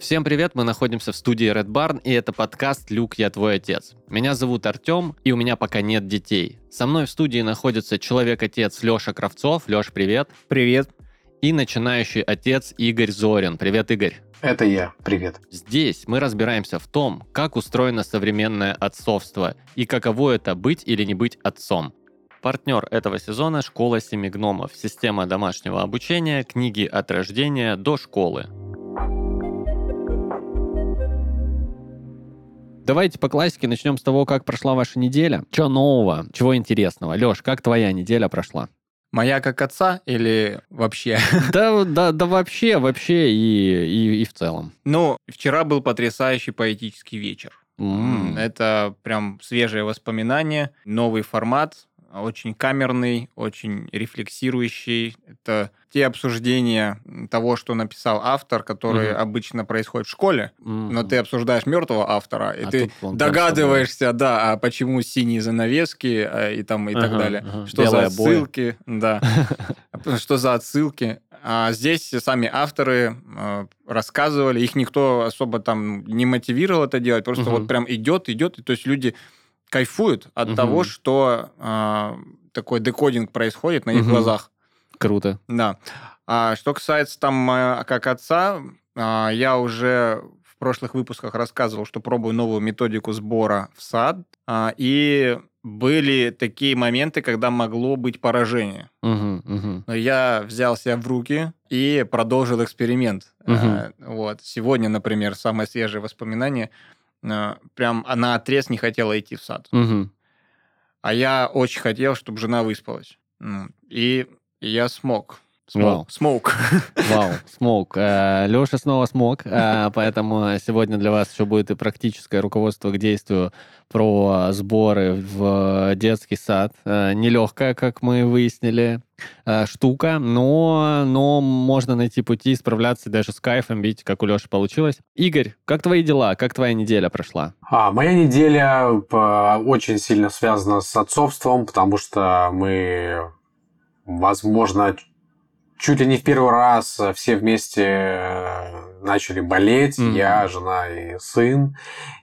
Всем привет, мы находимся в студии Red Barn, и это подкаст «Люк, я твой отец». Меня зовут Артем, и у меня пока нет детей. Со мной в студии находится человек-отец Леша Кравцов. Леш, привет. Привет. И начинающий отец Игорь Зорин. Привет, Игорь. Это я. Привет. Здесь мы разбираемся в том, как устроено современное отцовство и каково это быть или не быть отцом. Партнер этого сезона – школа семи гномов, система домашнего обучения, книги от рождения до школы. Давайте по классике начнем с того, как прошла ваша неделя. Чего нового, чего интересного? Леш, как твоя неделя прошла? Моя как отца или вообще? Да, да, да вообще, вообще и, и, и в целом. Ну, вчера был потрясающий поэтический вечер. М. Это прям свежее воспоминание, новый формат, очень камерный, очень рефлексирующий. Это те обсуждения того, что написал автор, которые Мгм. обычно происходят в школе, М. но ты обсуждаешь мертвого автора, и А ты догадываешься, да, а почему синие занавески а, и там и так Ага, далее. ага. Что Белые за отсылки, да. Что за отсылки? А здесь сами авторы э, рассказывали, их никто особо там не мотивировал это делать, просто Мгм. вот прям идет, идет, и то есть люди кайфуют от Мгм. того, что э, такой декодинг происходит на их Мгм. глазах. Круто. Да. А что касается там э, как отца, а, я уже в прошлых выпусках рассказывал, что пробую новую методику сбора в сад, а, и были такие моменты, когда могло быть поражение. Мгм, мгм. Но я взял себя в руки и продолжил эксперимент. Мгм. А, Вот. Сегодня, например, самое свежее воспоминание. А, Прям она отрез не хотела идти в сад. Мгм. А я очень хотел, чтобы жена выспалась. Ну, И я смог. Вау. Смог. Смог. Вау, смог. Леша снова смог, э, поэтому сегодня для вас еще будет и практическое руководство к действию про сборы в детский сад. Э, Нелегкая, как мы выяснили, э, штука, но, но можно найти пути справляться даже с кайфом, видите, как у Леши получилось. Игорь, как твои дела? Как твоя неделя прошла? А, моя неделя очень сильно связана с отцовством, потому что мы, возможно, чуть ли не в первый раз все вместе э, начали болеть. Мгм. Я, жена и сын.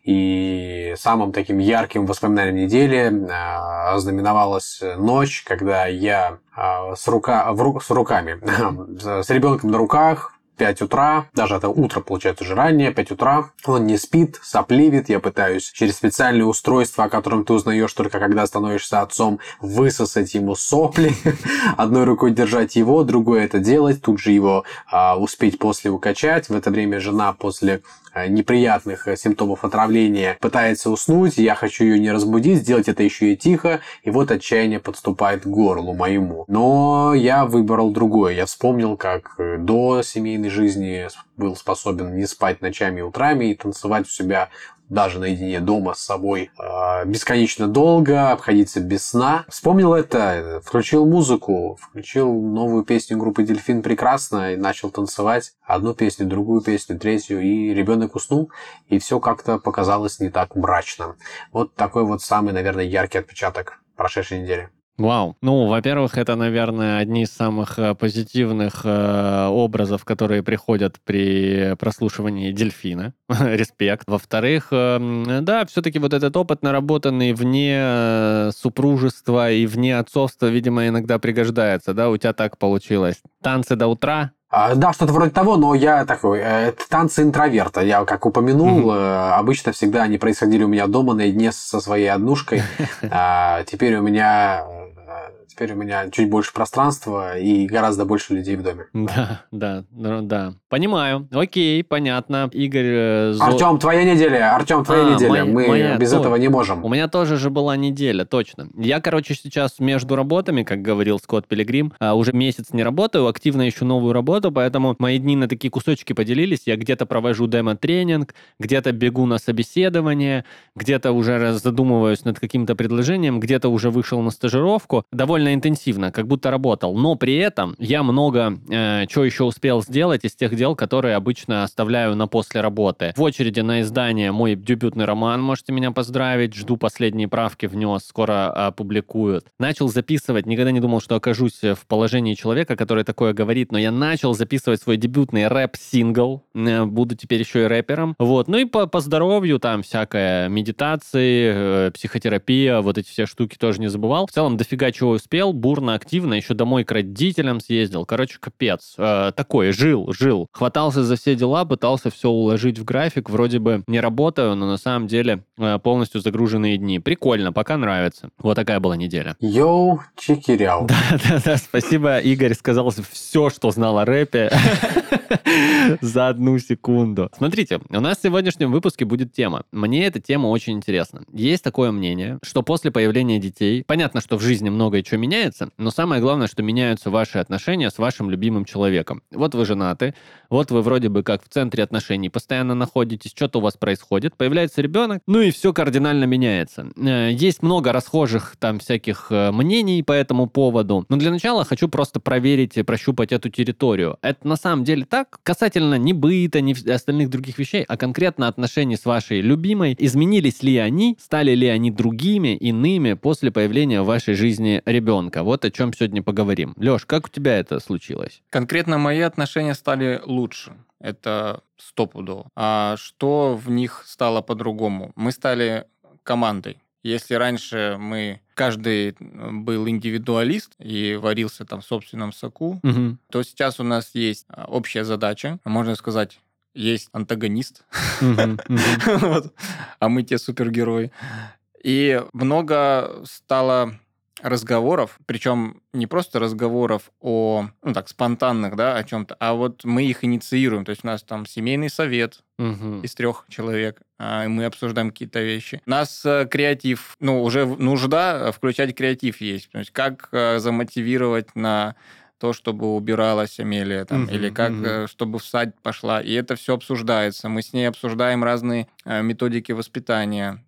И самым таким ярким воспоминанием недели э, ознаменовалась ночь, когда я э, с, рука, в ру- с руками, с ребенком на руках, 5 утра, даже это утро получается уже раннее, 5 утра, он не спит, сопливит, я пытаюсь через специальное устройство, о котором ты узнаешь только когда становишься отцом, высосать ему сопли, одной рукой держать его, другой это делать, тут же его а, успеть после укачать, в это время жена после неприятных э, симптомов отравления пытается уснуть, я хочу ее не разбудить, сделать это еще и тихо, и вот отчаяние подступает к горлу моему. Но я выбрал другое. Я вспомнил, как э, до семейной жизни был способен не спать ночами и утрами и танцевать у себя даже наедине дома с собой э, бесконечно долго, обходиться без сна. Вспомнил это, включил музыку, включил новую песню группы Дельфин прекрасно и начал танцевать одну песню, другую песню, третью, и ребенок уснул, и все как-то показалось не так мрачно. Вот такой вот самый, наверное, яркий отпечаток прошедшей недели. Вау. Ну, во-первых, это, наверное, одни из самых э, позитивных э, образов, которые приходят при прослушивании дельфина. Респект. Во-вторых, э, да, все-таки вот этот опыт, наработанный вне э, супружества и вне отцовства, видимо, иногда пригождается, да? У тебя так получилось. Танцы до утра, А, Да, что-то вроде того, но я такой, э, это танцы интроверта. Я, как упомянул, э, обычно всегда они происходили у меня дома наедине со своей однушкой. А Теперь у меня теперь у меня чуть больше пространства и гораздо больше людей в доме. Да, да, ну да. Понимаю. Окей, понятно. Игорь... э, Зо- Артем, твоя неделя. Артем, твоя А, неделя. моя- Мы моя без тоже. этого не можем. У меня тоже же была неделя, точно. Я, короче, сейчас между работами, как говорил Скотт Пилигрим, а, уже месяц не работаю, активно ищу новую работу, поэтому мои дни на такие кусочки поделились. Я где-то провожу демо-тренинг, где-то бегу на собеседование, где-то уже задумываюсь над каким-то предложением, где-то уже вышел на стажировку. довольно интенсивно, как будто работал. Но при этом я много э, чего еще успел сделать из тех дел, которые обычно оставляю на после работы. В очереди на издание мой дебютный роман, можете меня поздравить. Жду последние правки внес, скоро опубликуют. Начал записывать, никогда не думал, что окажусь в положении человека, который такое говорит, но я начал записывать свой дебютный рэп-сингл. Э, буду теперь еще и рэпером. Вот. Ну и по, по здоровью там всякая медитации, э, психотерапия, вот эти все штуки тоже не забывал. В целом дофига чего успел, бурно, активно, еще домой к родителям съездил. Короче, капец. Э, такой, жил, жил. Хватался за все дела, пытался все уложить в график. Вроде бы не работаю, но на самом деле э, полностью загруженные дни. Прикольно, пока нравится. Вот такая была неделя. Йоу, чекирял. Да, да, да, спасибо. Игорь сказал все, что знал о рэпе за одну секунду. Смотрите, у нас в сегодняшнем выпуске будет тема. Мне эта тема очень интересна. Есть такое мнение, что после появления детей, понятно, что в жизни многое чего меняется, но самое главное, что меняются ваши отношения с вашим любимым человеком. Вот вы женаты, вот вы вроде бы как в центре отношений постоянно находитесь, что-то у вас происходит, появляется ребенок, ну и все кардинально меняется. Э, есть много расхожих там всяких э, мнений по этому поводу, но для начала хочу просто проверить и прощупать эту территорию. Это на самом деле так? Касательно не быта, ни остальных других вещей, а конкретно отношений с вашей любимой, изменились ли они, стали ли они другими, иными после появления в вашей жизни ребенка? Вот о чем сегодня поговорим. Леш, как у тебя это случилось? Конкретно мои отношения стали лучше. Это стопудово. А что в них стало по-другому? Мы стали командой. Если раньше мы каждый был индивидуалист и варился там в собственном соку, Мгм. то сейчас у нас есть а, общая задача, можно сказать, есть антагонист, а мы те супергерои. И много стало разговоров, причем не просто разговоров о, ну так, спонтанных, да, о чем-то, а вот мы их инициируем. То есть у нас там семейный совет Мгм. из трех человек, а, и мы обсуждаем какие-то вещи. У нас э, креатив, ну, уже нужда включать креатив есть. То есть как э, замотивировать на то, чтобы убиралась Амелия, там, Мгм, или как, э, чтобы в сад пошла. И это все обсуждается. Мы с ней обсуждаем разные э, методики воспитания.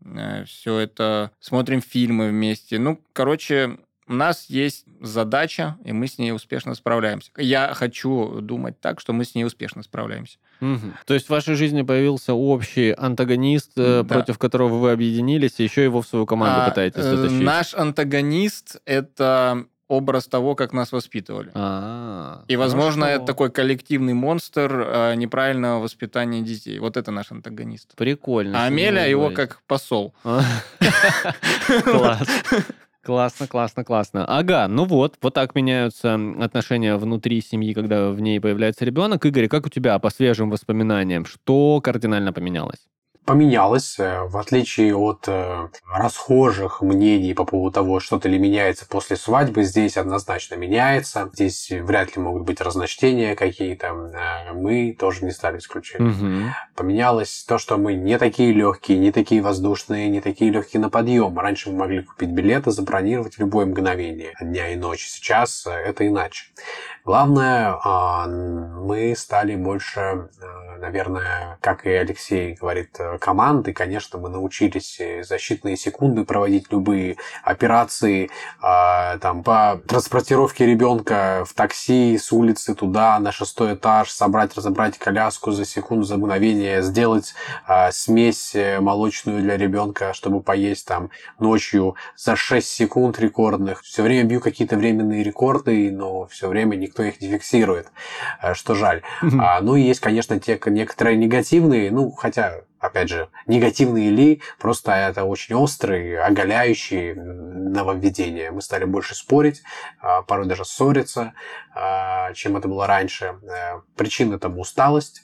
Все это смотрим фильмы вместе. Ну, короче, у нас есть задача, и мы с ней успешно справляемся. Я хочу думать так, что мы с ней успешно справляемся. Мгм. То есть в вашей жизни появился общий антагонист, э, Да. против которого вы объединились, и еще его в свою команду А, пытаетесь э, затащить? Наш антагонист — это образ того, как нас воспитывали. А, И, возможно, хорошо. это такой коллективный монстр э, неправильного воспитания детей. Вот это наш антагонист. Прикольно. А вы его как посол. Класс. Классно, классно, классно. Ага, ну вот, вот так меняются отношения внутри семьи, когда в ней появляется ребенок. Игорь, как у тебя по свежим воспоминаниям? Что кардинально поменялось? Поменялось, э, в отличие от э, расхожих мнений по поводу того, что-то ли меняется после свадьбы, здесь однозначно меняется. Здесь вряд ли могут быть разночтения какие-то. Э, Мы тоже не стали исключением. Мгм. Поменялось то, что мы не такие легкие, не такие воздушные, не такие легкие на подъем. Раньше мы могли купить билеты, забронировать в любое мгновение дня и ночи. Сейчас э, это иначе. Главное, а, мы стали больше, наверное, как и Алексей говорит, команды. Конечно, мы научились э, защитные секунды проводить любые операции а, там, по транспортировке ребенка в такси с улицы туда, на шестой этаж, собрать, разобрать коляску за секунду, за мгновение, сделать а, смесь э, молочную для ребенка, чтобы поесть там ночью за 6 секунд рекордных. Все время бью какие-то временные рекорды, но все время никто их не фиксирует, э, что жаль. А, ну и есть, конечно, те некоторые негативные, ну, хотя, опять же, негативные ли, просто это очень острые, оголяющие нововведения. Мы стали больше спорить, а, порой даже ссориться, а, чем это было раньше. Э, Причина тому усталость,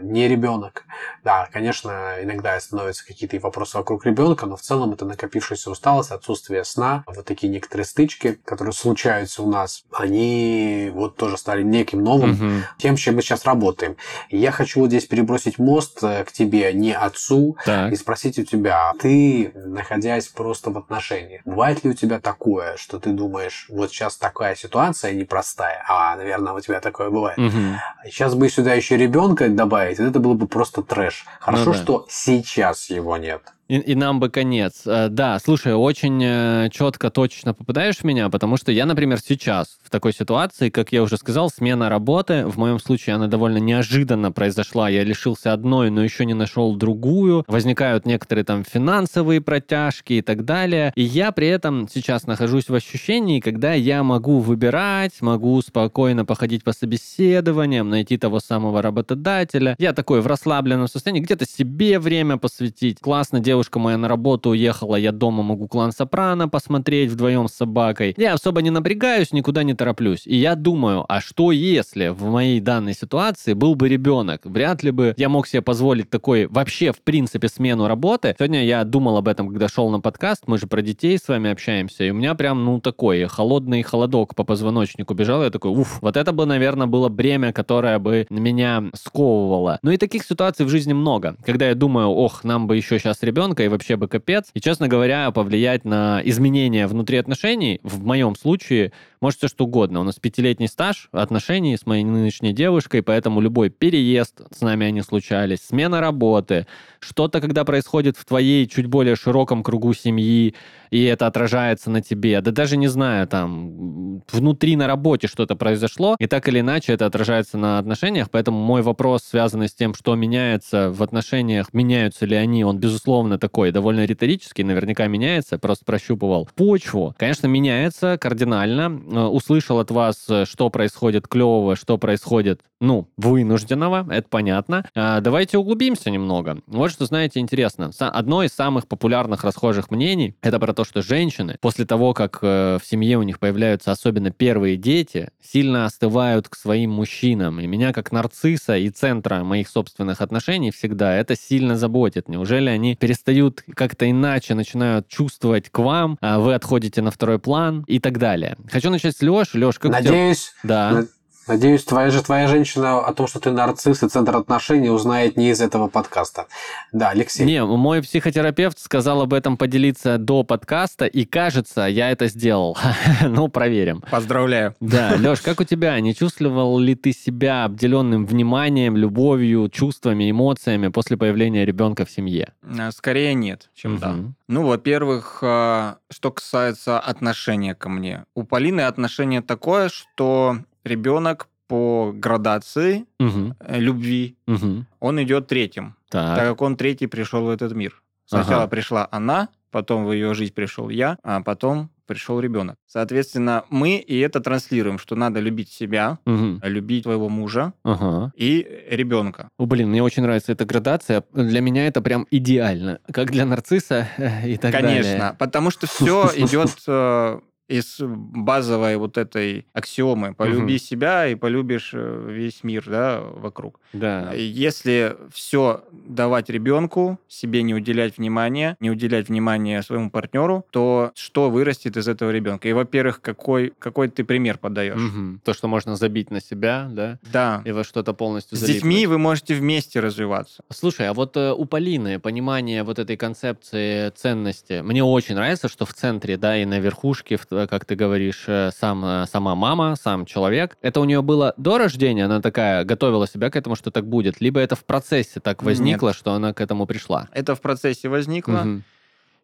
не ребенок. Да, конечно, иногда становятся какие-то вопросы вокруг ребенка, но в целом это накопившаяся усталость, отсутствие сна, вот такие некоторые стычки, которые случаются у нас, они вот тоже стали неким новым Мгм. тем, с чем мы сейчас работаем. И я хочу вот здесь перебросить мост э, к тебе, не отцу, Так. и спросить у тебя, ты, находясь просто в отношениях, бывает ли у тебя такое, что ты думаешь, вот сейчас такая ситуация непростая, а, наверное, у тебя такое бывает. Мгм. Сейчас бы сюда еще ребенка добавить, это было бы просто трэш. Хорошо, Ну да. что сейчас его нет. И, и нам бы конец. Э, Да, слушай, очень э, четко, точно попадаешь в меня, потому что я, например, сейчас в такой ситуации, как я уже сказал, смена работы, в моем случае она довольно неожиданно произошла. Я лишился одной, но еще не нашел другую. Возникают некоторые там финансовые протяжки и так далее. И я при этом сейчас нахожусь в ощущении, когда я могу выбирать, могу спокойно походить по собеседованиям, найти того самого работодателя. Я такой в расслабленном состоянии, где-то себе время посвятить. Классно, девушка моя на работу уехала, я дома могу клан Сопрано посмотреть вдвоем с собакой. Я особо не напрягаюсь, никуда не тороплюсь. И я думаю, а что если в моей данной ситуации был бы ребенок? Вряд ли бы я мог себе позволить такой вообще, в принципе, смену работы. Сегодня я думал об этом, когда шел на подкаст, мы же про детей с вами общаемся, и у меня прям, ну, такой холодный холодок по позвоночнику бежал, я такой, уф, вот это бы, наверное, было бремя, которое бы меня сковывало. Ну и таких ситуаций в жизни много, когда я думаю, ох, нам бы еще сейчас ребенка, и вообще бы капец. И, честно говоря, повлиять на изменения внутри отношений, в моем случае, может все что угодно. У нас пятилетний стаж отношений с моей нынешней девушкой, поэтому любой переезд, с нами они случались, смена работы, что-то, когда происходит в твоей чуть более широком кругу семьи, и это отражается на тебе. Да даже не знаю, там, внутри на работе что-то произошло, и так или иначе это отражается на отношениях, поэтому мой вопрос, связанный с тем, что меняется в отношениях, меняются ли они, он, безусловно, такой, довольно риторический, наверняка меняется, просто прощупывал почву. Конечно, меняется кардинально. Э, Услышал от вас, э, что происходит клевого, что происходит, ну, вынужденного, это понятно. А, Давайте углубимся немного. Вот что, знаете, интересно. Одно из самых популярных расхожих мнений это про то, что женщины после того, как э, в семье у них появляются особенно первые дети, сильно остывают к своим мужчинам. И меня как нарцисса и центра моих собственных отношений всегда это сильно заботит. Неужели они перестают как-то иначе начинают чувствовать к вам, а вы отходите на второй план и так далее. Хочу начать с Леши. Леш, как у тебя- Надеюсь, Да. На- надеюсь, твоя же твоя женщина о том, что ты нарцисс и центр отношений, узнает не из этого подкаста. Да, Алексей. Не, мой психотерапевт сказал об этом поделиться до подкаста, и кажется, я это сделал. ну, проверим. Поздравляю. Да, Леш, как у тебя? Не чувствовал ли ты себя обделенным вниманием, любовью, чувствами, эмоциями после появления ребенка в семье? А, Скорее нет, чем да. Ну, во-первых, а, что касается отношения ко мне. У Полины отношение такое, что ребенок по градации э, любви, Мгм. он идет третьим, так Так. как он третий пришел в этот мир. Сначала Ага. пришла она, потом в ее жизнь пришел я, а потом пришел ребенок. Соответственно, мы и это транслируем, что надо любить себя, Мгм. любить твоего мужа Ага. и ребенка. О, блин, мне очень нравится эта градация. Для меня это прям идеально. Как для нарцисса э, и так далее. Конечно, потому что все идет э, из базовой вот этой аксиомы «полюби Мгм. себя и полюбишь э, весь мир да, вокруг». Да. Если все давать ребенку, себе не уделять внимания, не уделять внимания своему партнеру, то что вырастет из этого ребенка? И, во-первых, какой, какой ты пример подаешь? Мгм. То, что можно забить на себя, да, Да. и во что-то полностью С залипнуть. детьми вы можете вместе развиваться. Слушай, а вот э, у Полины понимание вот этой концепции ценности, мне очень нравится, что в центре, да, и на верхушке, в- э, как ты говоришь, э, сам, э, сама мама, сам человек. Это у нее было до рождения, она такая готовила себя к этому, что так будет, либо это в процессе так возникло, что она к этому пришла. Это в процессе возникло, Мгм.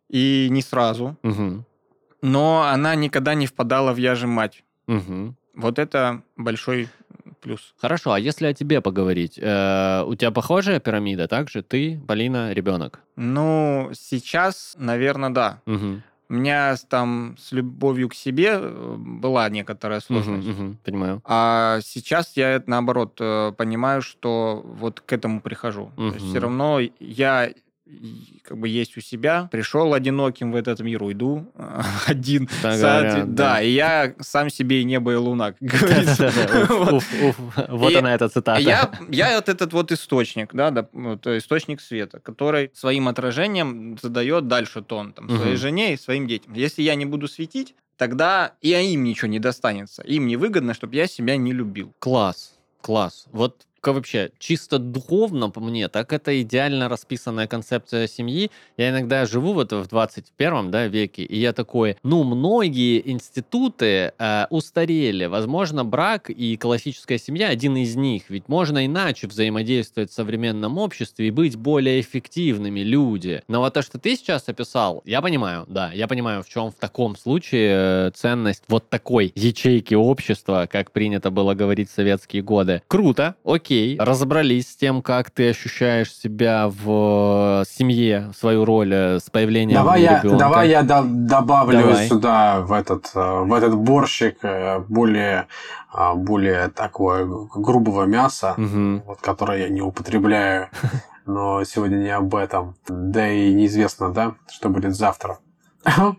и не сразу, Мгм. но она никогда не впадала в «я же мать». Мгм. Вот это большой плюс. Хорошо, а если о тебе поговорить? Э, у тебя похожая пирамида, так же? Ты, Полина, ребенок. Ну, сейчас, наверное, да. Мгм. У меня там с любовью к себе э, была некоторая сложность. мгм, Понимаю. А сейчас я, наоборот, э, понимаю, что вот к этому прихожу. То есть все равно я как бы есть у себя, пришел одиноким в этот мир, уйду один. Так Соотве- говорят, да. да. и я сам себе и небо и луна, как говорится. Вот. она, эта цитата. Я, вот этот вот источник, да, э, источник света, который своим отражением задает дальше тон своей жене и своим детям. Если я не буду светить, тогда и им ничего не достанется. Им невыгодно, чтобы я себя не любил. Класс, класс. Вот вообще чисто духовно по мне, так это идеально расписанная концепция семьи. Я иногда живу вот в 21 да, веке, и я такой, ну, многие институты э, устарели. Возможно, брак и классическая семья один из них. Ведь можно иначе взаимодействовать в современном обществе и быть более эффективными люди. Но вот то, что ты сейчас описал, я понимаю, да, я понимаю, в чем в таком случае э, ценность вот такой ячейки общества, как принято было говорить в советские годы. Круто, окей, разобрались с тем, как ты ощущаешь себя в семье, свою роль э, с появлением давай я, ребенка. Давай я до- добавлю Давай. сюда в этот, э, в этот борщик э, более, более такое грубого мяса, Мгм. вот, которое я не употребляю. Но сегодня не об этом. Да и неизвестно, да, что будет завтра.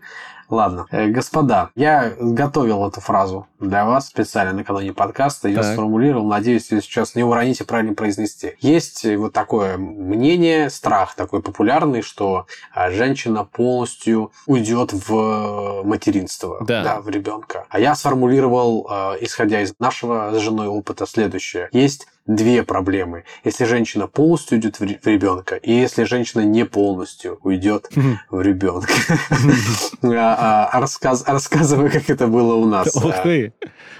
Ладно, Э, господа, я готовил эту фразу для вас специально накануне подкаста, ее Так. сформулировал, надеюсь, вы сейчас не уроните правильно произнести. Есть э, вот такое мнение, страх такой популярный, что а, женщина полностью уйдет в материнство, Да. в ребенка. А я сформулировал, э, исходя из нашего с женой опыта, следующее. Есть две проблемы. Если женщина полностью уйдет в ре- в ребенка, и если женщина не полностью уйдет в ребенка. А, а, рассказ- Рассказывай, как это было у нас. А.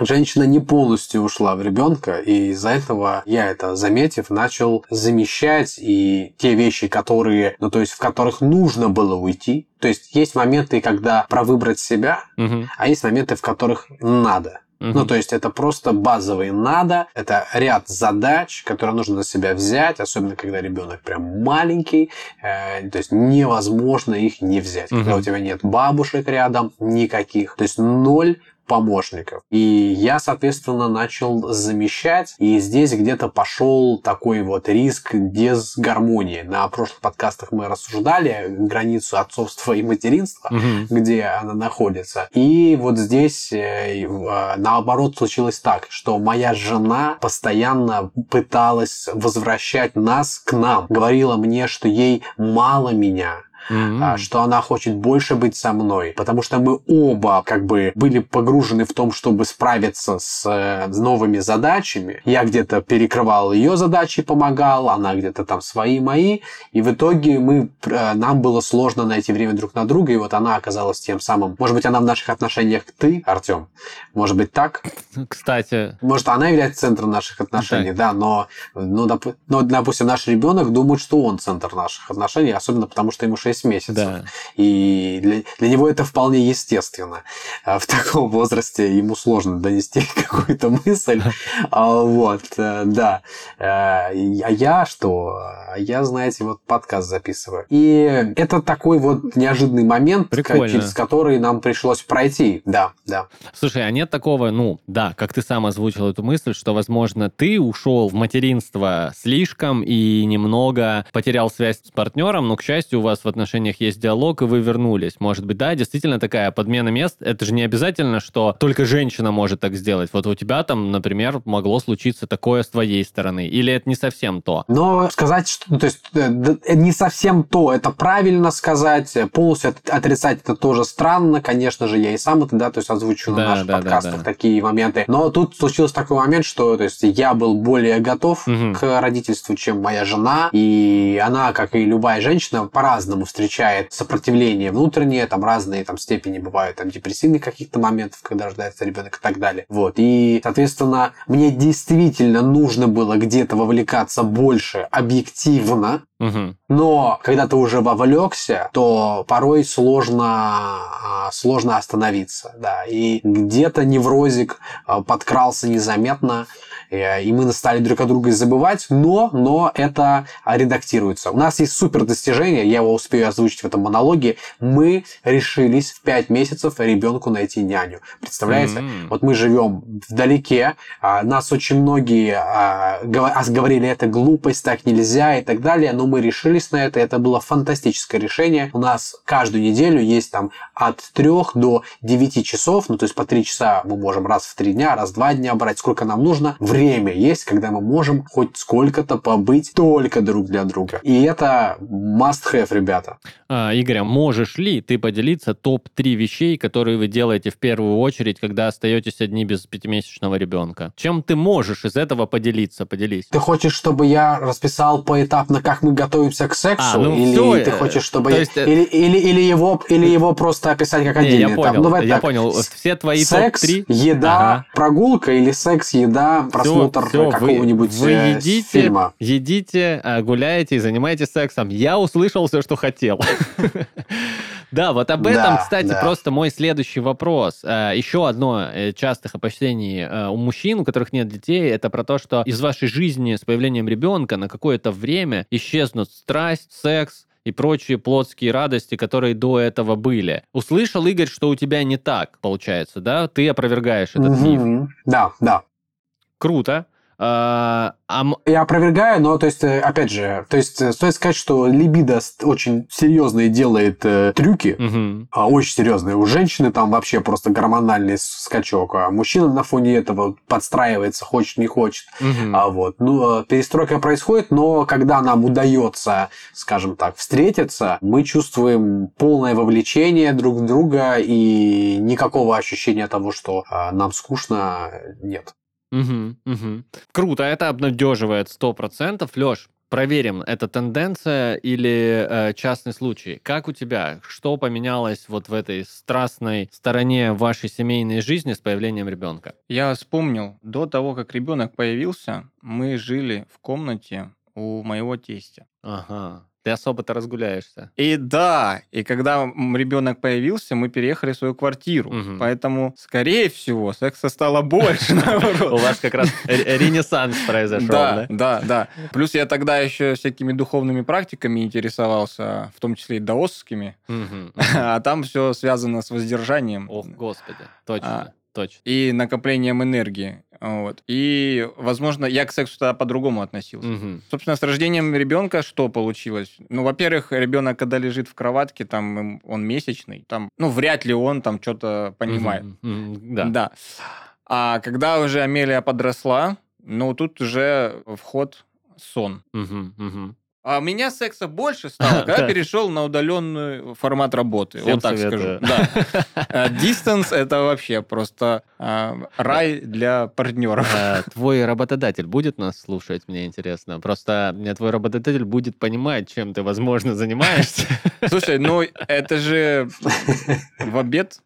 Женщина не полностью ушла в ребенка, и из-за этого я это заметив, начал замещать и те вещи, которые, ну то есть в которых нужно было уйти. То есть есть моменты, когда про выбрать себя, а есть моменты, в которых надо. Ну, то есть это просто базовые надо, это ряд задач, которые нужно на себя взять, особенно когда ребенок прям маленький, э, то есть невозможно их не взять. Когда у тебя нет бабушек рядом, никаких, то есть ноль помощников. И я, соответственно, начал замещать, и здесь где-то пошел такой вот риск дисгармонии. На прошлых подкастах мы рассуждали границу отцовства и материнства, Мгм. где она находится. И вот здесь э, э, наоборот случилось так, что моя жена постоянно пыталась возвращать нас к нам. Говорила мне, что ей мало меня, А, что она хочет больше быть со мной, потому что мы оба как бы были погружены в том, чтобы справиться с э, новыми задачами. Я где-то перекрывал ее задачи, помогал, она где-то там свои мои, и в итоге мы э, нам было сложно найти время друг на друга, и вот она оказалась тем самым. Может быть, она в наших отношениях ты, Артем, может быть так. Кстати, Может, она является центром наших отношений, да, но, ну, доп- но, допустим, наш ребенок думает, что он центр наших отношений, особенно потому, что ему 6 месяцев. да. И для, для него это вполне естественно. А В таком возрасте ему сложно донести какую-то мысль. А, Вот, э, да. Э, А я что? А Я, знаете, вот подкаст записываю. И это такой вот неожиданный момент, Прикольно. через который нам пришлось пройти. Да, да. Слушай, а нет такого, ну, да, как ты сам озвучил эту мысль, что, возможно, ты ушел в материнство слишком и немного потерял связь с партнером, но, к счастью, у вас в отношениях есть диалог, и вы вернулись. Может быть, да, действительно такая подмена мест. Это же не обязательно, что только женщина может так сделать. Вот у тебя там, например, могло случиться такое с твоей стороны. Или это не совсем то? Но сказать, что ну, то есть, э, э, не совсем то, это правильно сказать, э, полностью от- отрицать это тоже странно, конечно же, я и сам это, да, то есть озвучу Да, на наших да, да, подкастах да. такие моменты. Но тут случился такой момент, что то есть, я был более готов Мгм. к родительству, чем моя жена, и она, как и любая женщина, по-разному встречает сопротивление внутреннее, там разные там степени бывают, там депрессивных каких-то моментов, когда рождается ребенок и так далее. Вот. И, соответственно, мне действительно нужно было где-то вовлекаться больше объективно, но когда ты уже вовлекся, то порой сложно, а, сложно остановиться. Да. И где-то неврозик а, подкрался незаметно, и мы стали друг о друга забывать, но, но это редактируется. У нас есть супер достижение, я его успею озвучить в этом монологе. Мы решились в 5 месяцев ребенку найти няню. Представляете? М. Вот мы живем вдалеке, а, нас очень многие а, а, говорили, это глупость, так нельзя и так далее, но мы решились на это, это было фантастическое решение. У нас каждую неделю есть там от 3 до 9 часов, ну то есть по 3 часа мы можем раз в 3 дня, раз в 2 дня брать, сколько нам нужно, в время есть, когда мы можем хоть сколько-то побыть только друг для друга. И это must-have, ребята. А, Игорь, а можешь ли ты поделиться топ-3 вещей, которые вы делаете в первую очередь, когда остаетесь одни без пятимесячного ребенка? Чем ты можешь из этого поделиться? Поделись. Ты хочешь, чтобы я расписал поэтапно, как мы готовимся к сексу? А, ну или всё, ты э, хочешь, чтобы то я... есть, э, Или, или, или, его, или его просто описать как Не, отдельный я этап? понял, Ну, давай я так. понял. Все твои Секс, топ-3... еда, Ага. прогулка или секс, еда, просмотр всё, вы- какого-нибудь вы э, едите, фильма. едите, а, гуляете и занимаетесь сексом. Я услышал все, что хотел. Да, вот об этом, Да, кстати, да. просто мой следующий вопрос. А, Еще одно э, частых опасений э, у мужчин, у которых нет детей, это про то, что из вашей жизни с появлением ребенка на какое-то время исчезнут страсть, секс, и прочие плотские радости, которые до этого были. Услышал, Игорь, что у тебя не так, получается, да? Ты опровергаешь этот миф. Мгм. Да, да. Круто. А, а Я опровергаю, но, то есть, э, опять же, то есть, э, стоит сказать, что либидо очень серьезные делает э, трюки, а, очень серьезные. У женщины там вообще просто гормональный скачок, а мужчина на фоне этого подстраивается, хочет, не хочет. Мгм. А вот, ну, э, перестройка происходит, но когда нам удается, скажем так, встретиться, мы чувствуем полное вовлечение друг в друга и никакого ощущения того, что а, нам скучно, нет. Мгм, мгм. Круто, это обнадеживает 100%. Леш, проверим, это тенденция или э, частный случай? Как у тебя? Что поменялось вот в этой страстной стороне вашей семейной жизни с появлением ребенка? Я вспомнил, до того, как ребенок появился, мы жили в комнате у моего тестя. Ага. Ты особо-то разгуляешься. И да, и когда ребенок появился, мы переехали в свою квартиру. Мгм. Поэтому, скорее всего, секса стало больше, наоборот. У вас как раз ре- ренессанс произошел, Да, да? да. Плюс я тогда еще всякими духовными практиками интересовался, в том числе и даосскими. А там все связано с воздержанием. Ох, господи, точно, точно. и накоплением энергии. Вот. И, возможно, я к сексу тогда по-другому относился. Мгм. Собственно, с рождением ребенка что получилось? Ну, во-первых, ребенок, когда лежит в кроватке, там он месячный, там, ну, вряд ли он там что-то понимает. Мгм. Да. Да. А когда уже Амелия подросла, ну, тут уже вход сон. Мгм. Мгм. А у меня секса больше стало, когда Да. перешел на удаленный формат работы. Всем вот так советую. скажу. Да. А Distance это вообще просто а, рай для партнеров. А, Твой работодатель будет нас слушать, мне интересно. Просто твой работодатель будет понимать, чем ты, возможно, занимаешься. Слушай, ну это же в обед.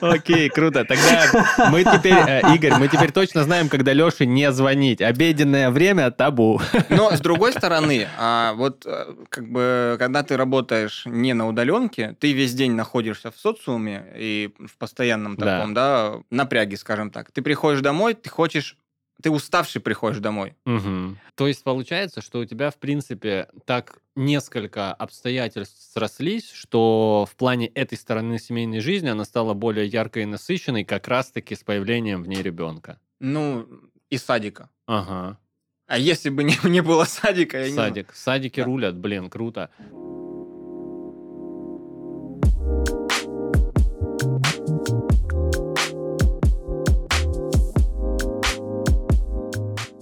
Окей, круто. Тогда мы теперь, э, Игорь, мы теперь точно знаем, когда Леше не звонить. Обеденное время табу. Но с другой стороны, а вот э, как бы когда ты работаешь не на удаленке, ты весь день находишься в социуме и в постоянном Да. таком, да, напряге, скажем так. Ты приходишь домой, ты хочешь, ты уставший приходишь домой. Мгм. То есть получается, что у тебя, в принципе, так несколько обстоятельств срослись, что в плане этой стороны семейной жизни она стала более яркой и насыщенной как раз-таки с появлением в ней ребенка. Ну, и садика. Ага. А если бы не, не было садика, я не. Садик. Садики Да. рулят, блин, круто.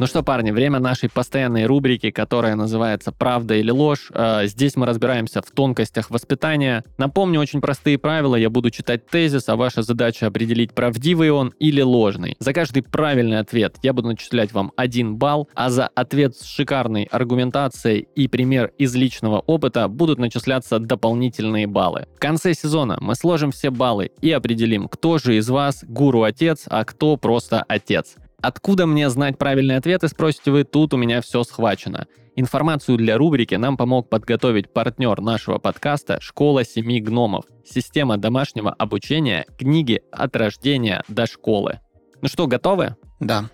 Ну что, парни, время нашей постоянной рубрики, которая называется «Правда или ложь». Э, Здесь мы разбираемся в тонкостях воспитания. Напомню очень простые правила. Я буду читать тезис, а ваша задача определить, правдивый он или ложный. За каждый правильный ответ я буду начислять вам один балл, а за ответ с шикарной аргументацией и пример из личного опыта будут начисляться дополнительные баллы. В конце сезона мы сложим все баллы и определим, кто же из вас гуру-отец, а кто просто отец. Откуда мне знать правильные ответы, спросите вы, тут у меня все схвачено. Информацию для рубрики нам помог подготовить партнер нашего подкаста «Школа семи гномов». Система домашнего обучения, книги от рождения до школы. Ну что, готовы? Да.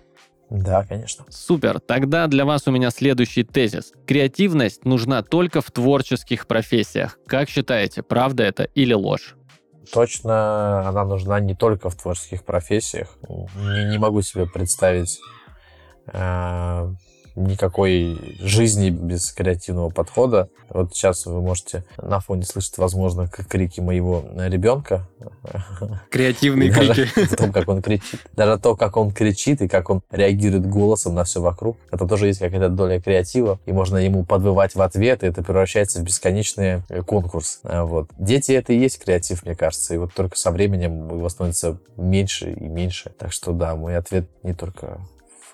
Да, конечно. Супер. Тогда для вас у меня следующий тезис. Креативность нужна только в творческих профессиях. Как считаете, правда это или ложь? Точно она нужна не только в творческих профессиях. Не, не могу себе представить э, никакой жизни без креативного подхода. Вот сейчас вы можете на фоне слышать, возможно, крики моего ребенка. Креативные даже крики. В том, как он кричит. Даже то, как он кричит и как он реагирует голосом на все вокруг. Это тоже есть какая-то доля креатива. И можно ему подвывать в ответ, и это превращается в бесконечный э, конкурс. А, Вот. Дети — это и есть креатив, мне кажется. И вот только со временем его становится меньше и меньше. Так что да, мой ответ не только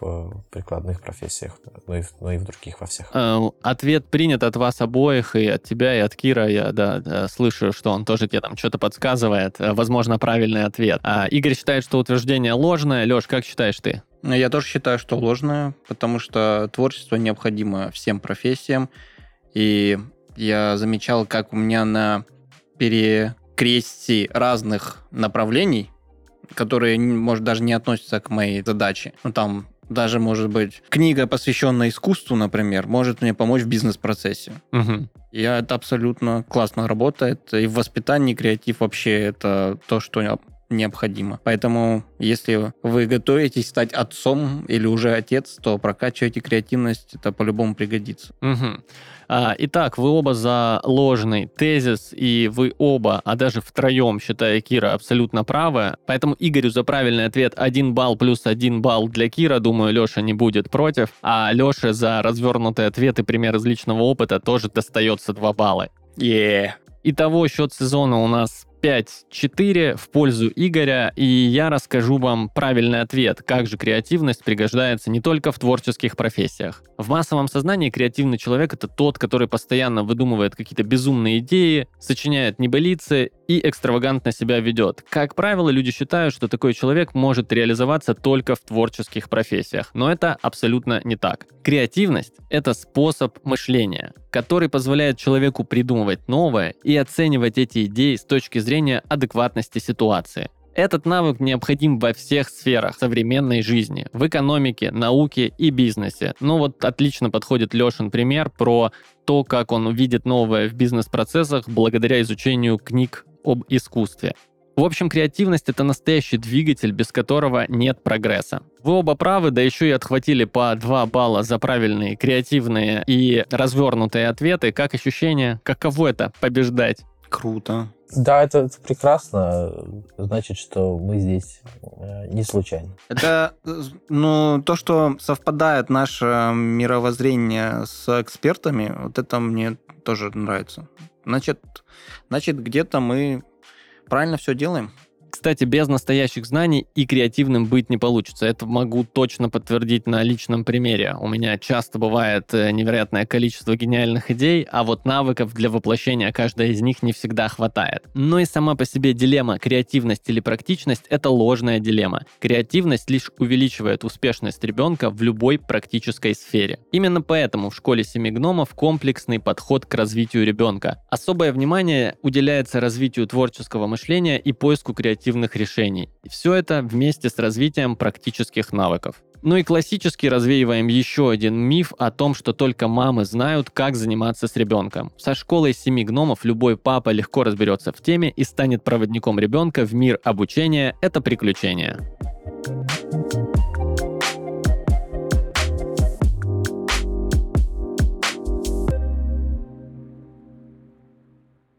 в прикладных профессиях, но и, в- но и в других во всех. Э, Ответ принят от вас обоих, и от тебя, и от Кира. Я, да, да, слышу, что он тоже тебе там что-то подсказывает. Э, Возможно, правильный ответ. А Игорь считает, что утверждение ложное. Леш, как считаешь ты? Я тоже считаю, что ложное, потому что творчество необходимо всем профессиям. И я замечал, как у меня на перекрестии разных направлений, которые, может, даже не относятся к моей задаче. Ну, там даже, может быть, книга, посвященная искусству, например, может мне помочь в бизнес-процессе. Мгм. И это абсолютно классно работает. И в воспитании креатив вообще это то, что необходимо. Поэтому, если вы готовитесь стать отцом или уже отец, то прокачивайте креативность, это по-любому пригодится. Мгм. А, итак, вы оба за ложный тезис, и вы оба, а даже втроем, считая Кира, абсолютно правы. Поэтому Игорю за правильный ответ 1 балл плюс 1 балл для Кира. Думаю, Леша не будет против. А Леше за развернутый ответ и пример из личного опыта тоже достается 2 балла. е Итого счет сезона у нас 5-4 в пользу Игоря, и я расскажу вам правильный ответ, как же креативность пригождается не только в творческих профессиях. В массовом сознании креативный человек — это тот, который постоянно выдумывает какие-то безумные идеи, сочиняет небылицы и экстравагантно себя ведет. Как правило, люди считают, что такой человек может реализоваться только в творческих профессиях, но это абсолютно не так. Креативность — это способ мышления, который позволяет человеку придумывать новое и оценивать эти идеи с точки зрения адекватности ситуации. Этот навык необходим во всех сферах современной жизни, в экономике, науке и бизнесе. Ну вот отлично подходит Лешин пример про то, как он видит новое в бизнес-процессах благодаря изучению книг об искусстве. В общем, креативность — это настоящий двигатель, без которого нет прогресса. Вы оба правы, да еще и отхватили по 2 балла за правильные, креативные и развернутые ответы. Как ощущение? Каково это — побеждать? Круто. Да, это, это прекрасно. Значит, что мы здесь э, не случайно. Это, ну, то, что совпадает наше мировоззрение с экспертами, вот это мне тоже нравится. Значит, значит где-то мы правильно все делаем. Кстати, без настоящих знаний и креативным быть не получится. Это могу точно подтвердить на личном примере. У меня часто бывает э, невероятное количество гениальных идей, а вот навыков для воплощения каждой из них не всегда хватает. Но и сама по себе дилемма креативность или практичность – это ложная дилемма. Креативность лишь увеличивает успешность ребенка в любой практической сфере. Именно поэтому в школе семи гномов комплексный подход к развитию ребенка. Особое внимание уделяется развитию творческого мышления и поиску креативных решений. И все это вместе с развитием практических навыков. Ну и классически развеиваем еще один миф о том, что только мамы знают, как заниматься с ребенком. Со школой семи гномов любой папа легко разберется в теме и станет проводником ребенка в мир обучения. Это приключение.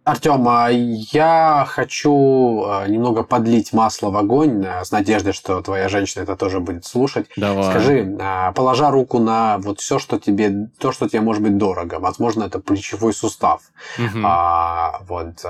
Артем, а я хочу а, немного подлить масло в огонь а, с надеждой, что твоя женщина это тоже будет слушать. Давай. Скажи, а, положа руку на вот все, что тебе, то, что тебе может быть дорого, возможно, это плечевой сустав. Мгм. А, вот.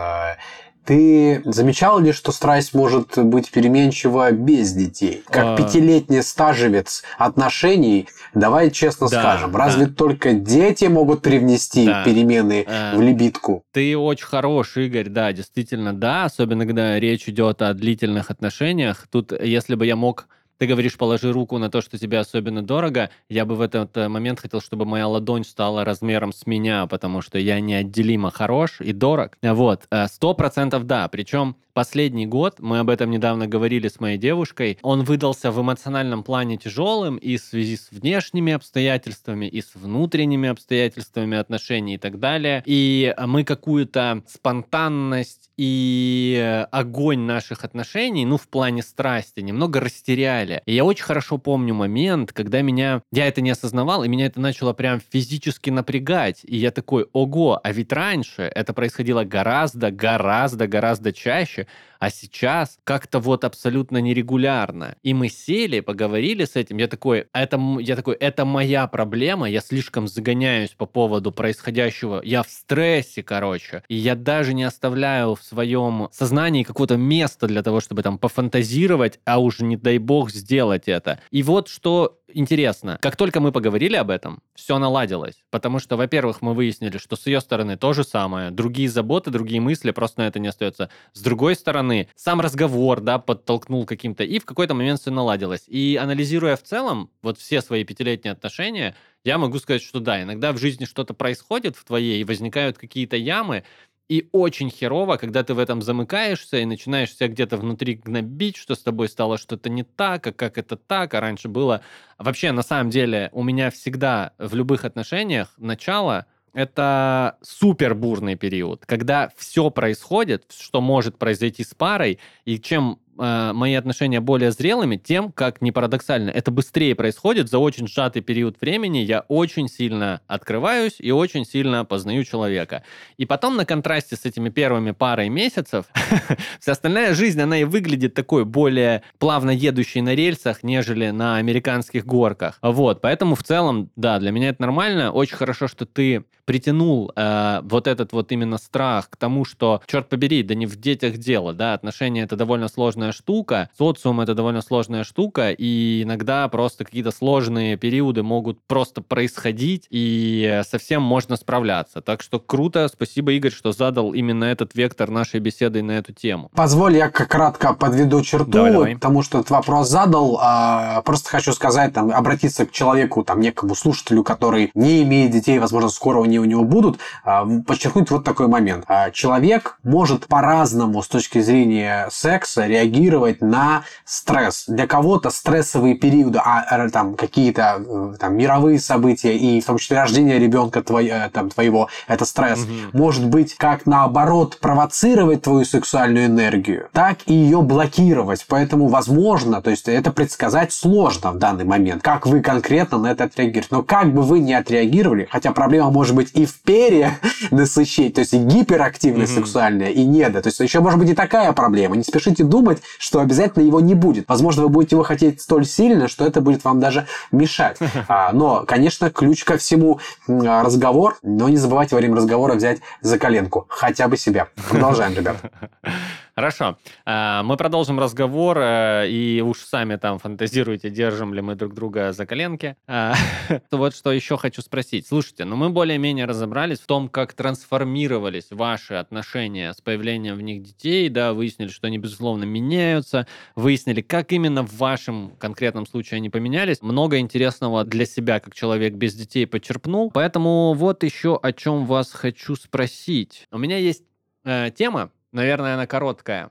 А, Ты замечал ли, что страсть может быть переменчива без детей? Как А. пятилетний стажевец отношений, давай честно Да, скажем, разве да. только дети могут привнести Да. перемены Э, в либидку? Ты очень хорош, Игорь, да, действительно, да, особенно когда речь идет о длительных отношениях. Тут, если бы я мог, ты говоришь, положи руку на то, что тебе особенно дорого, я бы в этот э, момент хотел, чтобы моя ладонь стала размером с меня, потому что я неотделимо хорош и дорог. Вот, э, сто процентов да, причем последний год, мы об этом недавно говорили с моей девушкой, он выдался в эмоциональном плане тяжелым и в связи с внешними обстоятельствами, и с внутренними обстоятельствами отношений и так далее. И мы какую-то спонтанность и огонь наших отношений, ну, в плане страсти, немного растеряли. Далее. И я очень хорошо помню момент, когда меня... Я это не осознавал, и меня это начало прям физически напрягать. И я такой, ого, а ведь раньше это происходило гораздо, гораздо, гораздо чаще, а сейчас как-то вот абсолютно нерегулярно. И мы сели, поговорили с этим. Я такой, это, я такой, это моя проблема, я слишком загоняюсь по поводу происходящего. Я в стрессе, короче. И я даже не оставляю в своем сознании какого-то места для того, чтобы там пофантазировать, а уже не дай бог сделать это. И вот что интересно, как только мы поговорили об этом, все наладилось. Потому что, во-первых, мы выяснили, что с ее стороны то же самое. Другие заботы, другие мысли, просто на это не остается. С другой стороны, сам разговор, да, подтолкнул каким-то, и в какой-то момент все наладилось. И анализируя в целом вот все свои пятилетние отношения, я могу сказать, что да, иногда в жизни что-то происходит в твоей, и возникают какие-то ямы, и очень херово, когда ты в этом замыкаешься и начинаешь себя где-то внутри гнобить, что с тобой стало что-то не так, а как это так, а раньше было... Вообще, на самом деле, у меня всегда в любых отношениях начало это супер бурный период, когда все происходит, что может произойти с парой, и чем э, мои отношения более зрелыми, тем, как не парадоксально, это быстрее происходит за очень сжатый период времени. Я очень сильно открываюсь и очень сильно познаю человека. И потом на контрасте с этими первыми парой месяцев вся остальная жизнь, она и выглядит такой более плавно едущей на рельсах, нежели на американских горках. Вот, поэтому в целом, да, для меня это нормально. Очень хорошо, что ты притянул э, вот этот вот именно страх к тому, что, черт побери, да не в детях дело, да, отношения это довольно сложная штука, социум это довольно сложная штука, и иногда просто какие-то сложные периоды могут просто происходить, и совсем можно справляться. Так что круто, спасибо, Игорь, что задал именно этот вектор нашей беседы на эту тему. Позволь, я кратко подведу черту, давай, давай. потому что этот вопрос задал. А, просто хочу сказать, там, обратиться к человеку, там, некому слушателю, который не имеет детей, возможно, скоро у у него будут, а, подчеркнуть вот такой момент. А, человек может по-разному с точки зрения секса реагировать на стресс. Для кого-то стрессовые периоды, а там какие-то э, там мировые события и в том числе рождение ребенка твой, э, там, твоего, это стресс, угу. может быть как наоборот провоцировать твою сексуальную энергию, так и ее блокировать. Поэтому возможно, то есть это предсказать сложно в данный момент, как вы конкретно на это отреагируете. Но как бы вы ни отреагировали, хотя проблема может быть и в пере насыщение, то есть и гиперактивность mm-hmm. сексуальная, и недо. То есть еще может быть и такая проблема. Не спешите думать, что обязательно его не будет. Возможно, вы будете его хотеть столь сильно, что это будет вам даже мешать. А, но, конечно, ключ ко всему разговор, но не забывайте во время разговора взять за коленку. Хотя бы себя. Продолжаем, ребят. Хорошо. А, мы продолжим разговор, э, и уж сами там фантазируйте, держим ли мы друг друга за коленки. А, вот что еще хочу спросить. Слушайте, ну мы более-менее разобрались в том, как трансформировались ваши отношения с появлением в них детей, да, выяснили, что они, безусловно, меняются, выяснили, как именно в вашем конкретном случае они поменялись. Много интересного для себя, как человек без детей, почерпнул. Поэтому вот еще о чем вас хочу спросить. У меня есть э, тема, Наверное, она короткая.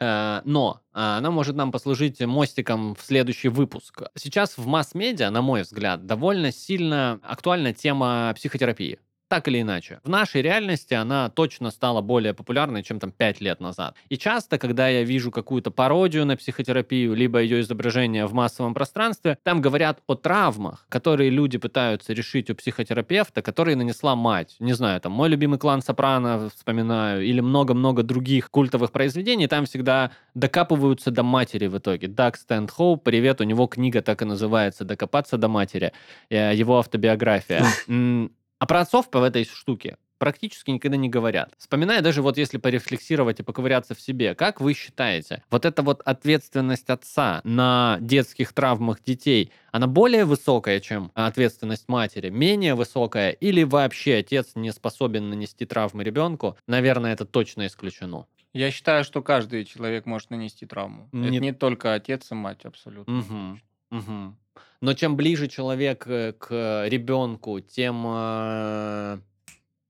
Э, но она может нам послужить мостиком в следующий выпуск. Сейчас в масс-медиа, на мой взгляд, довольно сильно актуальна тема психотерапии так или иначе. В нашей реальности она точно стала более популярной, чем там 5 лет назад. И часто, когда я вижу какую-то пародию на психотерапию, либо ее изображение в массовом пространстве, там говорят о травмах, которые люди пытаются решить у психотерапевта, которые нанесла мать. Не знаю, там мой любимый клан Сопрано вспоминаю, или много-много других культовых произведений, там всегда докапываются до матери в итоге. Даг Стендхоуп, привет, у него книга так и называется «Докопаться до матери», э, его автобиография. А про отцов по этой штуке практически никогда не говорят. Вспоминая даже вот если порефлексировать и поковыряться в себе, как вы считаете, вот эта вот ответственность отца на детских травмах детей, она более высокая, чем ответственность матери, менее высокая, или вообще отец не способен нанести травмы ребенку? Наверное, это точно исключено. Я считаю, что каждый человек может нанести травму. Не... Это не только отец и мать, абсолютно. Угу. Угу. Но чем ближе человек э, к ребенку, тем э,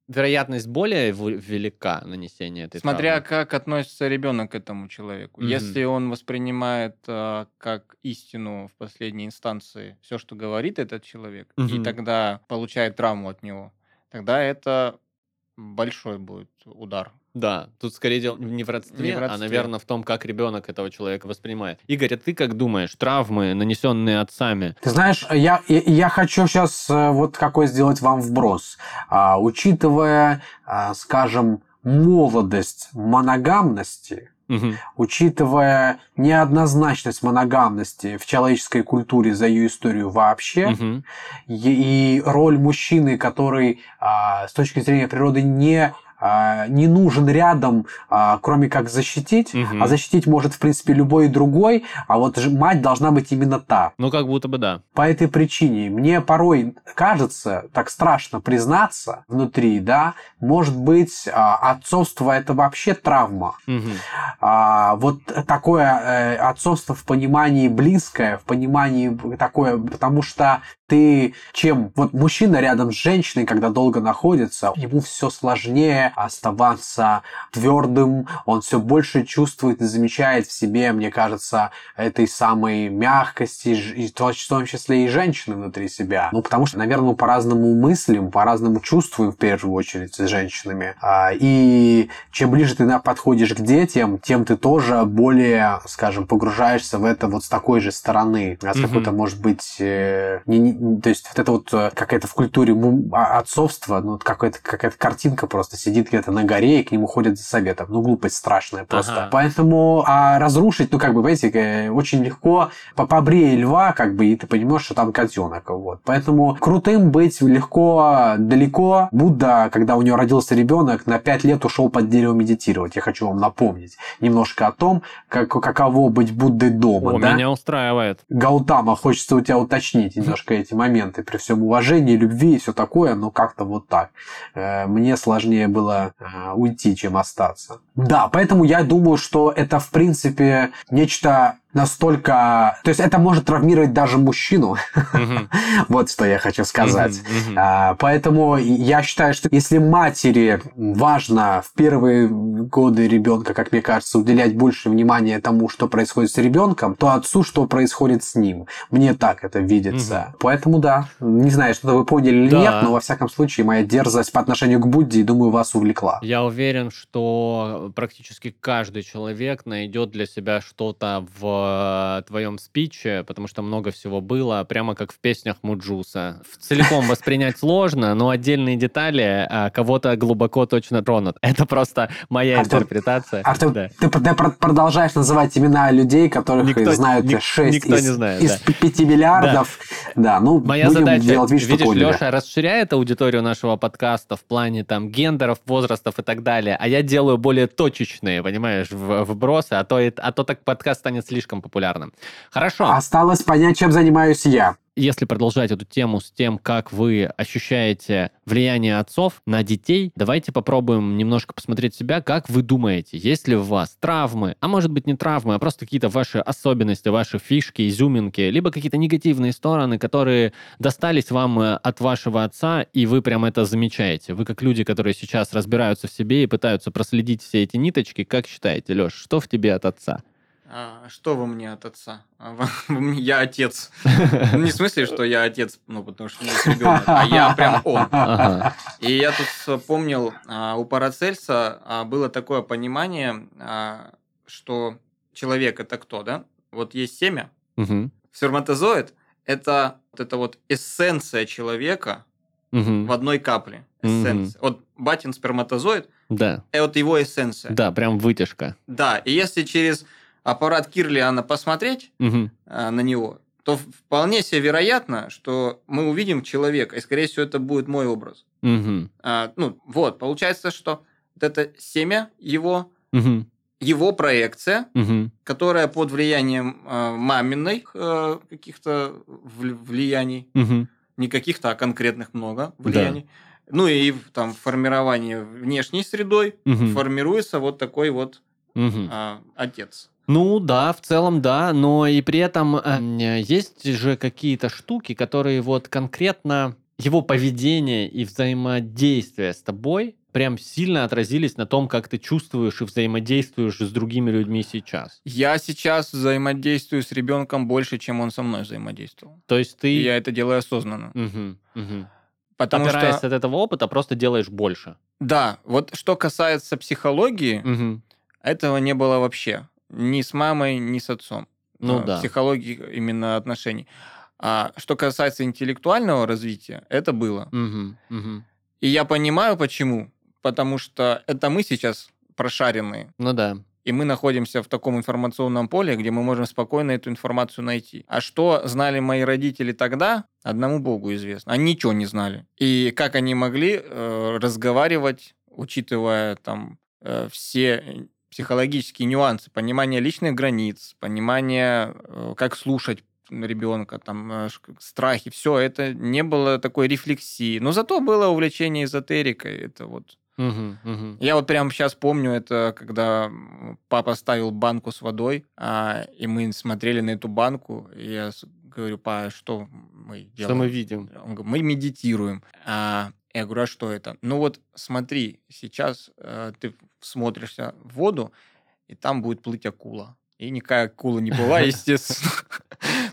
вероятность более велика нанесения этой Смотря травмы. как относится ребенок к этому человеку. Угу. Если он воспринимает э, как истину в последней инстанции все, что говорит этот человек, угу. и тогда получает травму от него, тогда это большой будет удар Да, тут скорее дело не в родстве, Не в а, родстве. наверное, в том, как ребенок этого человека воспринимает. Игорь, а ты как думаешь, травмы, нанесенные отцами, Ты знаешь, я, я, я хочу сейчас вот какой сделать вам вброс. А, учитывая, а, скажем, молодость моногамности, Мгм. учитывая неоднозначность моногамности в человеческой культуре за ее историю вообще, Мгм. и, и роль мужчины, который а, с точки зрения природы не а, не нужен рядом, а, кроме как защитить, Мгм. а защитить может, в принципе, любой другой, а вот мать должна быть именно та. Ну, как будто бы да. По этой причине мне порой кажется, так страшно признаться внутри, да, может быть, а, отцовство это вообще травма. Мгм. А, вот такое э, отцовство в понимании близкое, в понимании такое, потому что ты чем вот мужчина рядом с женщиной, когда долго находится, ему все сложнее оставаться твердым, он все больше чувствует и замечает в себе, мне кажется, этой самой мягкости, и в том числе и женщины внутри себя. Ну, потому что, наверное, мы по-разному мыслим, по-разному чувствуем в первую очередь с женщинами. А, И чем ближе ты подходишь к детям, тем ты тоже более, скажем, погружаешься в это вот с такой же стороны. А с Мгм. какой-то, может быть, э, не- не- то есть вот это вот э, какая-то в культуре а- отцовство, ну, какая-то какая-то картинка просто сидит где-то на горе и к нему ходят за советом. Ну, глупость страшная просто. Ага. Поэтому а разрушить, ну, как бы, знаете, э, очень легко по побрей льва, как бы, и ты понимаешь, что там котенок. Вот. Поэтому крутым быть легко далеко. Будда, когда у него родился ребенок, на пять лет ушел под дерево медитировать. Я хочу вам напомнить немножко о том, как, каково быть Буддой дома. О, да? меня устраивает. Гаутама, хочется у тебя уточнить немножко эти моменты при всем уважении, любви и все такое, но как-то вот так. Э, Мне сложнее было э, уйти, чем остаться. Да, поэтому я думаю, что это, в принципе, нечто настолько... То есть это может травмировать даже мужчину. Вот что я хочу сказать. А, Поэтому я считаю, что если матери важно в первые годы ребенка, как мне кажется, уделять больше внимания тому, что происходит с ребенком, то отцу, что происходит с ним. Мне так это видится. Поэтому да, не знаю, что-то вы поняли или Да. нет, но во всяком случае моя дерзость по отношению к Будде, думаю, вас увлекла. Я уверен, что практически каждый человек найдет для себя что-то в э, твоем спиче, потому что много всего было, прямо как в песнях Муджуса. В- Целиком воспринять сложно, но отдельные детали а, кого-то глубоко точно тронут. Это просто моя Артем, интерпретация. А ты, Да. ты, ты пр- продолжаешь называть имена людей, которых Никто- знают ник- 6 никто из, не знает, из да. 5 миллиардов. Да, ну, Моя задача, делать вид, видишь, поняли. Леша расширяет аудиторию нашего подкаста в плане там гендеров, возрастов и так далее, а я делаю более точечные, понимаешь, в- вбросы, а то, а то так подкаст станет слишком популярным. Хорошо. Осталось понять, чем занимаюсь я. Если продолжать эту тему с тем, как вы ощущаете влияние отцов на детей, давайте попробуем немножко посмотреть себя, как вы думаете, есть ли у вас травмы, а может быть не травмы, а просто какие-то ваши особенности, ваши фишки, изюминки, либо какие-то негативные стороны, которые достались вам э, от вашего отца, и вы прям это замечаете. Вы как люди, которые сейчас разбираются в себе и пытаются проследить все эти ниточки, как считаете, Леш, что в тебе от отца? А, что во мне от отца? А, Я отец. Ну, Не в смысле, что я отец, ну, потому что у меня есть ребенок, а я прям он. Ага. И я тут вспомнил, а, у Парацельса было такое понимание, что человек это кто, да? Вот есть семя, сперматозоид – это вот эта вот эссенция человека в одной капле. Эссенция. Вот батин сперматозоид Да, – это вот его эссенция. да, прям вытяжка. Да, и если через аппарат Кирлиана посмотреть а, на него, то вполне себе вероятно, что мы увидим человека, и, скорее всего, это будет мой образ. Мгм. А, ну, вот, получается, что вот это семя его, Мгм. его проекция, Мгм. которая под влиянием а, маминой э, каких-то вл- влияний, Мгм. не каких-то, а конкретных много влияний, ну и там формирование внешней средой, Мгм. формируется вот такой вот Мгм. а, отец. Ну да, в целом да, но и при этом э, есть же какие-то штуки, которые вот конкретно его поведение и взаимодействие с тобой прям сильно отразились на том, как ты чувствуешь и взаимодействуешь с другими людьми сейчас. Я сейчас взаимодействую с ребенком больше, чем он со мной взаимодействовал. То есть ты... И я это делаю осознанно. Мгм, мгм. Потому Опираясь что, от этого опыта, просто делаешь больше. да, вот что касается психологии, Мгм. этого не было вообще. Ни с мамой, ни с отцом. Ну А, да. Психологии именно отношений. А что касается интеллектуального развития, это было. Мгм. Мгм. И я понимаю, почему. Потому что это мы сейчас прошаренные. Ну да. И мы находимся в таком информационном поле, где мы можем спокойно эту информацию найти. А что знали мои родители тогда, одному Богу известно. Они ничего не знали. И как они могли э, разговаривать, учитывая там э, все психологические нюансы, понимание личных границ, понимание, э, как слушать ребенка, там, э, страхи, все это не было такой рефлексии. Но зато было увлечение эзотерикой. Это вот Мгм. Мгм. я вот прямо сейчас помню это, когда папа ставил банку с водой, а, и мы смотрели на эту банку, и я говорю, па, что мы делаем? Что мы видим? Он говорит, мы медитируем. А, я говорю, а что это? Ну вот смотри, сейчас э, ты смотришься в воду, и там будет плыть акула. И никакая акула не была, естественно.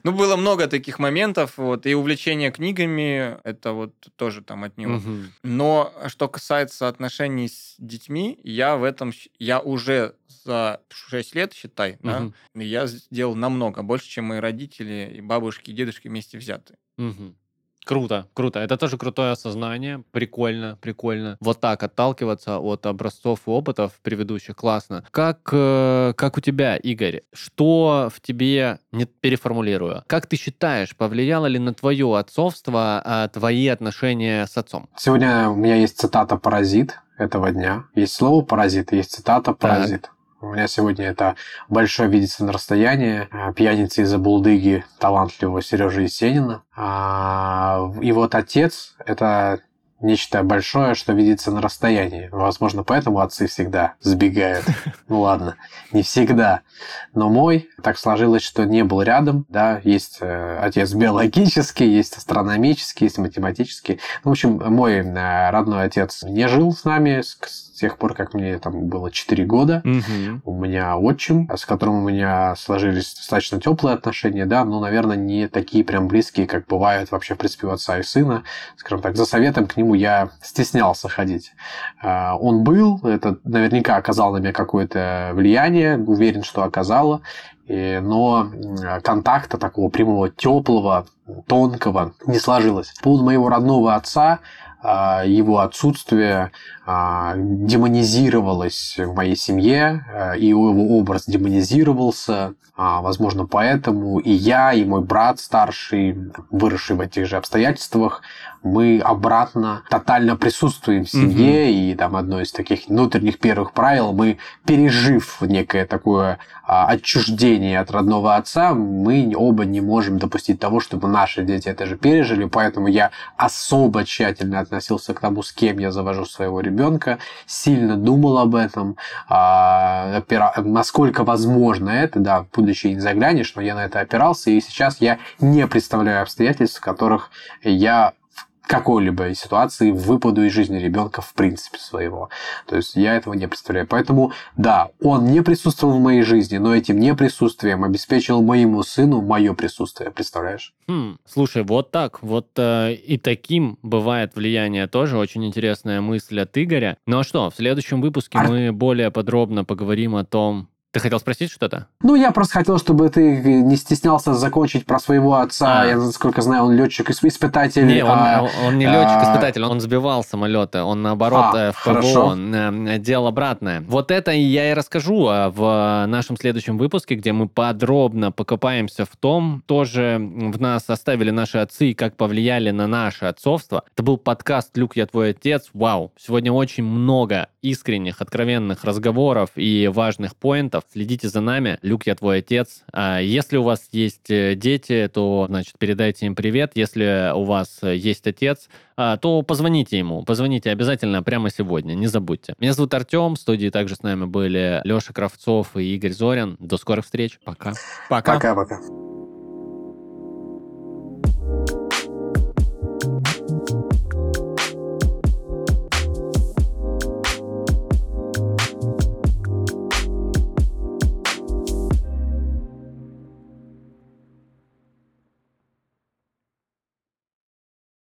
Ну, было много таких моментов, вот, и увлечение книгами, это вот тоже там от него. Мгм. Но что касается отношений с детьми, я в этом, я уже за 6 лет, считай, да, Мгм. я сделал намного больше, чем мои родители и бабушки, и дедушки вместе взяты. Мгм. Круто, круто. Это тоже крутое осознание. Прикольно, прикольно. Вот так отталкиваться от образцов и опытов предыдущих. Классно. Как, э, как у тебя, Игорь? Что в тебе, не переформулирую, как ты считаешь, повлияло ли на твое отцовство а, твои отношения с отцом? Сегодня у меня есть цитата «Паразит» этого дня. Есть слово «паразит», есть цитата «паразит». У меня сегодня это большое видится на расстоянии. а, Пьяница из-за булдыги талантливого Сережи Есенина. А, И вот отец – это нечто большое, что видится на расстоянии. Возможно, поэтому отцы всегда сбегают. Ну ладно, не всегда. Но мой так сложилось, что не был рядом. Да, есть э, отец биологический, есть астрономический, есть математический. Ну, в общем, мой э, родной отец не жил с нами с с тех пор, как мне там было 4 года. Мгм. У меня отчим, с которым у меня сложились достаточно теплые отношения, да, но, наверное, не такие прям близкие, как бывают вообще, в принципе, у отца и сына. Скажем так, за советом к нему я стеснялся ходить. А, Он был, это наверняка оказал на меня какое-то влияние, уверен, что оказало, но м, контакта такого прямого, теплого, тонкого не сложилось. По поводу моего родного отца, а, его отсутствие а, демонизировалось в моей семье, а, и его образ демонизировался. А, Возможно, поэтому и я, и мой брат старший, выросший в этих же обстоятельствах, мы обратно тотально присутствуем в семье, и там одно из таких внутренних первых правил, мы, пережив некое такое а, отчуждение от родного отца, мы оба не можем допустить того, чтобы наши дети это же пережили, поэтому я особо тщательно относился к тому, с кем я завожу своего ребенка, сильно думал об этом, а, насколько возможно это, да, в будущее не заглянешь, но я на это опирался, и сейчас я не представляю обстоятельств, в которых я какой-либо ситуации выпаду из жизни ребенка в принципе своего. То есть я этого не представляю. Поэтому, да, он не присутствовал в моей жизни, но этим неприсутствием обеспечил моему сыну мое присутствие, представляешь? Хм, слушай, вот так, вот э, и таким бывает влияние тоже. Очень интересная мысль от Игоря. Ну а что, в следующем выпуске Ар- мы более подробно поговорим о том... Ты хотел спросить что-то? Ну, я просто хотел, чтобы ты не стеснялся закончить про своего отца. А. Я, насколько знаю, он летчик испытатель. Не, он, а, он- не а, летчик-испытатель, он сбивал самолеты, он наоборот А, э, в ПВО, хорошо. он э, делал обратное. Вот это я и расскажу а, в нашем следующем выпуске, где мы подробно покопаемся в том, тоже в нас оставили наши отцы и как повлияли на наше отцовство. Это был подкаст «Люк, я твой отец». Вау! Сегодня очень много искренних, откровенных разговоров и важных поинтов. Следите за нами. Люк, я твой отец. А Если у вас есть э, дети, то, значит, передайте им привет. Если у вас э, есть отец, а, то позвоните ему. Позвоните обязательно прямо сегодня, не забудьте. Меня зовут Артем, в студии также с нами были Леша Кравцов и Игорь Зорин. До скорых встреч. Пока. Пока. Пока-пока.